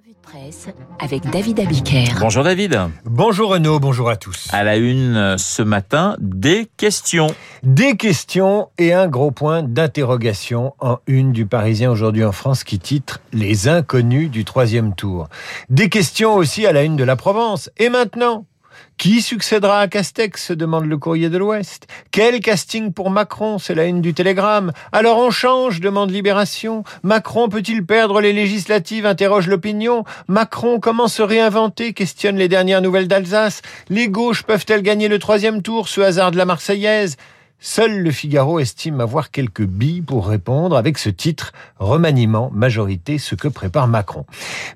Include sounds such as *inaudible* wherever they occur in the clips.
Revue de presse avec David Abiker. Bonjour David. Bonjour Renaud, bonjour à tous. À la une euh, ce matin, des questions. Des questions et un gros point d'interrogation en une du Parisien aujourd'hui en France qui titre Les inconnus du troisième tour. Des questions aussi à la une de la Provence. Et maintenant qui succédera à Castex demande le courrier de l'Ouest. Quel casting pour Macron C'est la une du Télégramme. Alors on change demande Libération. Macron peut-il perdre les législatives interroge l'opinion. Macron comment se réinventer questionne les dernières nouvelles d'Alsace. Les gauches peuvent-elles gagner le troisième tour Ce hasard de la Marseillaise? Seul le Figaro estime avoir quelques billes pour répondre avec ce titre Remaniement, majorité, ce que prépare Macron.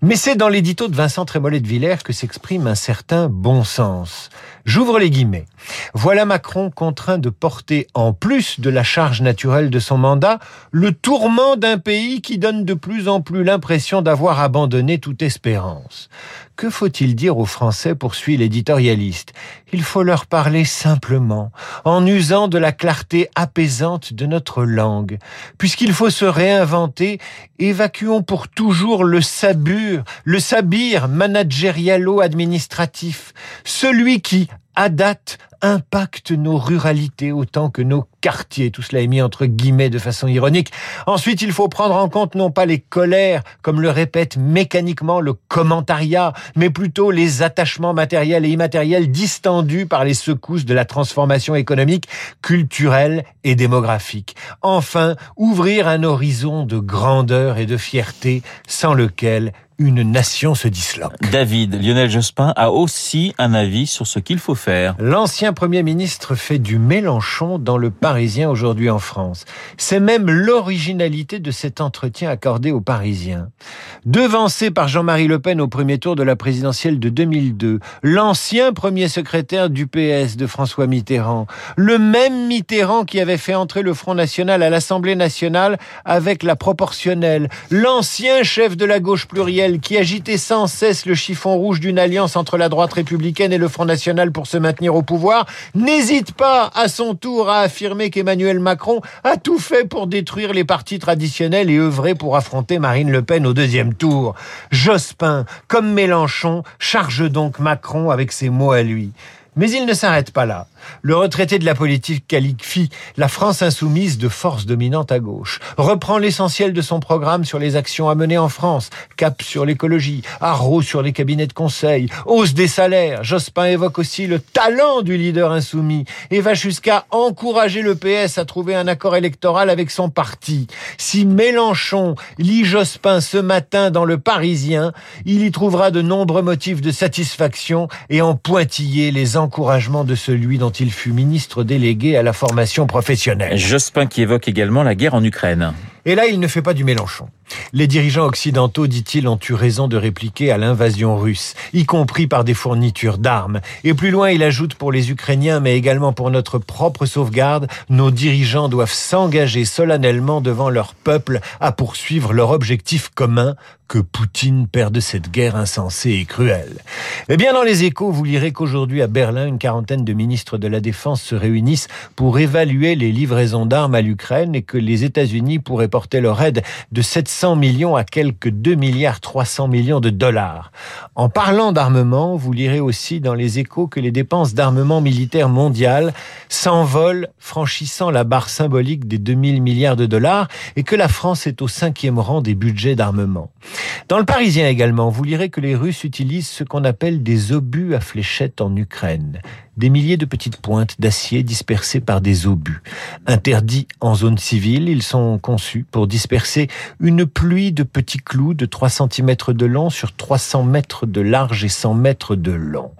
Mais c'est dans l'édito de Vincent Trémollet de Villers que s'exprime un certain bon sens. J'ouvre les guillemets. Voilà Macron contraint de porter, en plus de la charge naturelle de son mandat, le tourment d'un pays qui donne de plus en plus l'impression d'avoir abandonné toute espérance. Que faut-il dire aux Français, poursuit l'éditorialiste Il faut leur parler simplement, en usant de la clarté apaisante de notre langue. Puisqu'il faut se réinventer, évacuons pour toujours le sabur, le sabir managérialo-administratif, celui qui, à date, impacte nos ruralités autant que nos quartiers. Tout cela est mis entre guillemets de façon ironique. Ensuite, il faut prendre en compte non pas les colères, comme le répète mécaniquement le commentariat, mais plutôt les attachements matériels et immatériels distendus par les secousses de la transformation économique, culturelle et démographique. Enfin, ouvrir un horizon de grandeur et de fierté sans lequel une nation se disloque. David, Lionel Jospin a aussi un avis sur ce qu'il faut faire. L'ancien Premier ministre fait du Mélenchon dans le Parisien aujourd'hui en France. C'est même l'originalité de cet entretien accordé aux Parisiens. Devancé par Jean-Marie Le Pen au premier tour de la présidentielle de 2002, l'ancien premier secrétaire du PS de François Mitterrand, le même Mitterrand qui avait fait entrer le Front National à l'Assemblée nationale avec la proportionnelle, l'ancien chef de la gauche plurielle qui agitait sans cesse le chiffon rouge d'une alliance entre la droite républicaine et le Front National pour se maintenir au pouvoir, n'hésite pas à son tour à affirmer qu'Emmanuel Macron a tout fait pour détruire les partis traditionnels et œuvrer pour affronter Marine Le Pen au deuxième tour. Jospin, comme Mélenchon, charge donc Macron avec ses mots à lui. Mais il ne s'arrête pas là. Le retraité de la politique qualifie la France insoumise de force dominante à gauche, reprend l'essentiel de son programme sur les actions à mener en France, cap sur l'écologie, haro sur les cabinets de conseil, hausse des salaires. Jospin évoque aussi le talent du leader insoumis et va jusqu'à encourager le PS à trouver un accord électoral avec son parti. Si Mélenchon lit Jospin ce matin dans le Parisien, il y trouvera de nombreux motifs de satisfaction et en pointillé les encouragements de celui dont il fut ministre délégué à la formation professionnelle. Jospin qui évoque également la guerre en Ukraine. Et là, il ne fait pas du Mélenchon. Les dirigeants occidentaux, dit-il, ont eu raison de répliquer à l'invasion russe, y compris par des fournitures d'armes. Et plus loin, il ajoute pour les Ukrainiens, mais également pour notre propre sauvegarde, nos dirigeants doivent s'engager solennellement devant leur peuple à poursuivre leur objectif commun, que Poutine perde cette guerre insensée et cruelle. Eh bien, dans les échos, vous lirez qu'aujourd'hui à Berlin, une quarantaine de ministres de la Défense se réunissent pour évaluer les livraisons d'armes à l'Ukraine et que les États-Unis pourraient porter leur aide de 700 millions à quelques 2 milliards 300 millions de dollars. En parlant d'armement, vous lirez aussi dans les échos que les dépenses d'armement militaire mondial s'envolent franchissant la barre symbolique des 2000 milliards de dollars et que la France est au cinquième rang des budgets d'armement. Dans le Parisien également, vous lirez que les Russes utilisent ce qu'on appelle des obus à fléchettes en Ukraine des milliers de petites pointes d'acier dispersées par des obus. Interdits en zone civile, ils sont conçus pour disperser une pluie de petits clous de 3 cm de long sur 300 mètres de large et 100 mètres de long.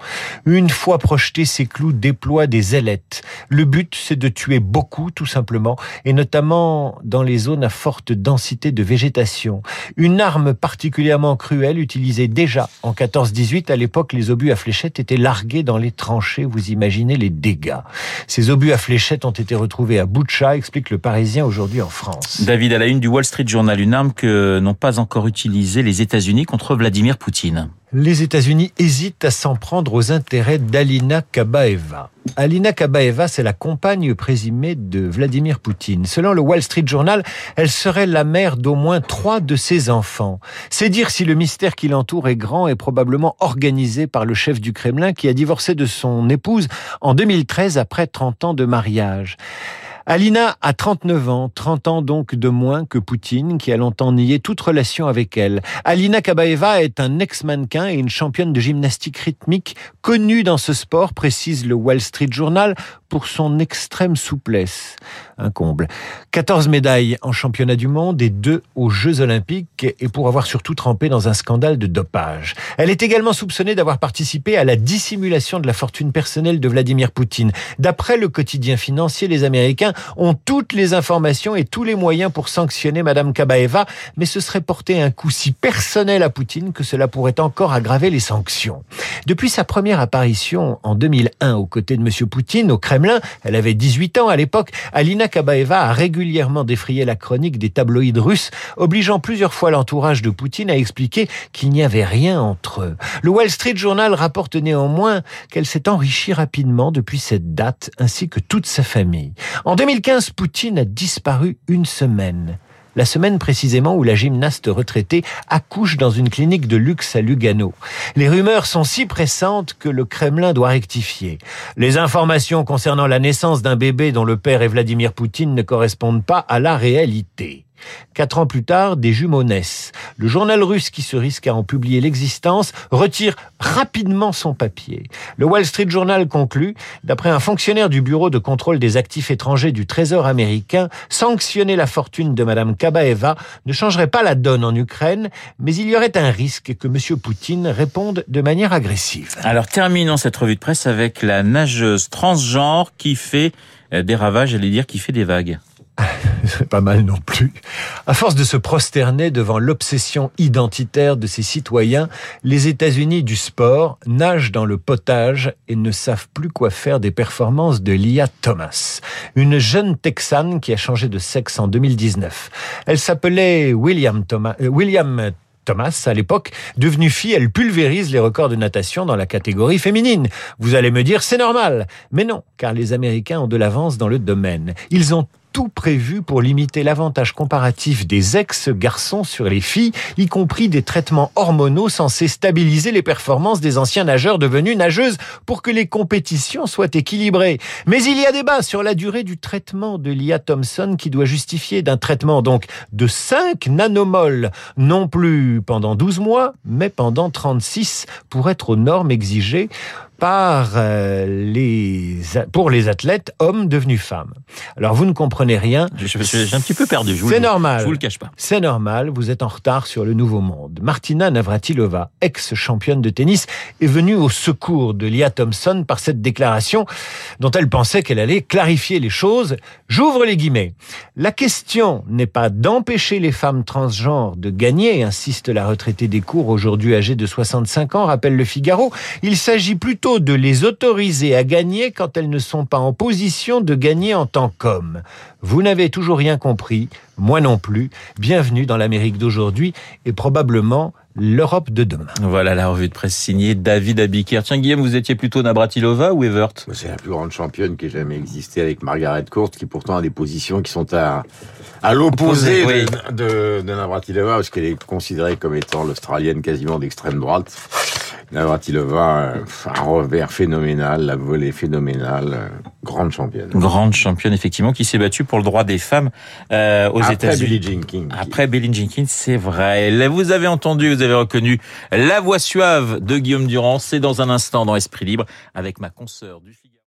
Une fois projetés, ces clous déploient des ailettes. Le but, c'est de tuer beaucoup, tout simplement, et notamment dans les zones à forte densité de végétation. Une arme particulièrement cruelle utilisée déjà en 14-18. À l'époque, les obus à fléchettes étaient largués dans les tranchées. Imaginez les dégâts. Ces obus à fléchettes ont été retrouvés à Boucha, explique le Parisien aujourd'hui en France. David, à la une du Wall Street Journal, une arme que n'ont pas encore utilisée les États-Unis contre Vladimir Poutine. Les États-Unis hésitent à s'en prendre aux intérêts d'Alina Kabaeva. Alina Kabaeva, c'est la compagne présumée de Vladimir Poutine. Selon le Wall Street Journal, elle serait la mère d'au moins trois de ses enfants. C'est dire si le mystère qui l'entoure est grand et probablement organisé par le chef du Kremlin qui a divorcé de son épouse en 2013 après 30 ans de mariage. Alina a 39 ans, 30 ans donc de moins que Poutine, qui a longtemps nié toute relation avec elle. Alina Kabaeva est un ex-mannequin et une championne de gymnastique rythmique connue dans ce sport, précise le Wall Street Journal, pour son extrême souplesse. Un comble. 14 médailles en championnat du monde et deux aux Jeux olympiques et pour avoir surtout trempé dans un scandale de dopage. Elle est également soupçonnée d'avoir participé à la dissimulation de la fortune personnelle de Vladimir Poutine. D'après le quotidien financier, les Américains ont toutes les informations et tous les moyens pour sanctionner Madame Kabaeva, mais ce serait porter un coup si personnel à Poutine que cela pourrait encore aggraver les sanctions. Depuis sa première apparition en 2001 aux côtés de Monsieur Poutine au Kremlin, elle avait 18 ans à l'époque, Alina Kabaeva a régulièrement défrayé la chronique des tabloïds russes, obligeant plusieurs fois l'entourage de Poutine à expliquer qu'il n'y avait rien entre eux. Le Wall Street Journal rapporte néanmoins qu'elle s'est enrichie rapidement depuis cette date, ainsi que toute sa famille. En 2015, Poutine a disparu une semaine. La semaine précisément où la gymnaste retraitée accouche dans une clinique de luxe à Lugano. Les rumeurs sont si pressantes que le Kremlin doit rectifier. Les informations concernant la naissance d'un bébé dont le père est Vladimir Poutine ne correspondent pas à la réalité. Quatre ans plus tard, des jumeaux naissent. Le journal russe qui se risque à en publier l'existence retire rapidement son papier. Le Wall Street Journal conclut, d'après un fonctionnaire du Bureau de contrôle des actifs étrangers du Trésor américain, sanctionner la fortune de Madame Kabaeva ne changerait pas la donne en Ukraine, mais il y aurait un risque que M. Poutine réponde de manière agressive. Alors terminons cette revue de presse avec la nageuse transgenre qui fait euh, des ravages, j'allais dire, qui fait des vagues. *laughs* C'est pas mal non plus. À force de se prosterner devant l'obsession identitaire de ses citoyens, les États-Unis du sport nagent dans le potage et ne savent plus quoi faire des performances de Lia Thomas, une jeune Texane qui a changé de sexe en 2019. Elle s'appelait William Thomas, euh, William Thomas, à l'époque, devenue fille, elle pulvérise les records de natation dans la catégorie féminine. Vous allez me dire, c'est normal. Mais non, car les Américains ont de l'avance dans le domaine. Ils ont tout prévu pour limiter l'avantage comparatif des ex-garçons sur les filles, y compris des traitements hormonaux censés stabiliser les performances des anciens nageurs devenus nageuses pour que les compétitions soient équilibrées. Mais il y a débat sur la durée du traitement de Lia Thompson qui doit justifier d'un traitement donc de 5 nanomoles, non plus pendant 12 mois, mais pendant 36 pour être aux normes exigées par euh, les pour les athlètes hommes devenus femmes. Alors vous ne comprenez rien. Je, je, je suis un petit peu perdu. C'est normal. Je vous le cache pas. C'est normal. Vous êtes en retard sur le nouveau monde. Martina Navratilova, ex-championne de tennis, est venue au secours de Lia Thompson par cette déclaration dont elle pensait qu'elle allait clarifier les choses. J'ouvre les guillemets. La question n'est pas d'empêcher les femmes transgenres de gagner, insiste la retraitée des cours aujourd'hui âgée de 65 ans, rappelle le Figaro. Il s'agit plutôt de les autoriser à gagner quand elles ne sont pas en position de gagner en tant qu'hommes. Vous n'avez toujours rien compris, moi non plus. Bienvenue dans l'Amérique d'aujourd'hui et probablement l'Europe de demain. Voilà la revue de presse signée David Abiker. Tiens Guillaume, vous étiez plutôt Nabratilova ou Evert? C'est la plus grande championne qui ait jamais existé avec Margaret Court, qui pourtant a des positions qui sont à, à l'opposé Oui. de, de, de Navratilova, parce qu'elle est considérée comme étant l'Australienne quasiment d'extrême droite. Navratilova, euh, un revers phénoménal, la volée phénoménale, euh, grande championne. Grande championne effectivement qui s'est battue pour le droit des femmes euh, aux Après États-Unis. Billie Jean King. qui- Après Billie Jean King, c'est vrai. Là, Vous avez entendu, vous avez reconnu la voix suave de Guillaume Durand. C'est dans un instant dans Esprit Libre avec ma consoeur du Figaro.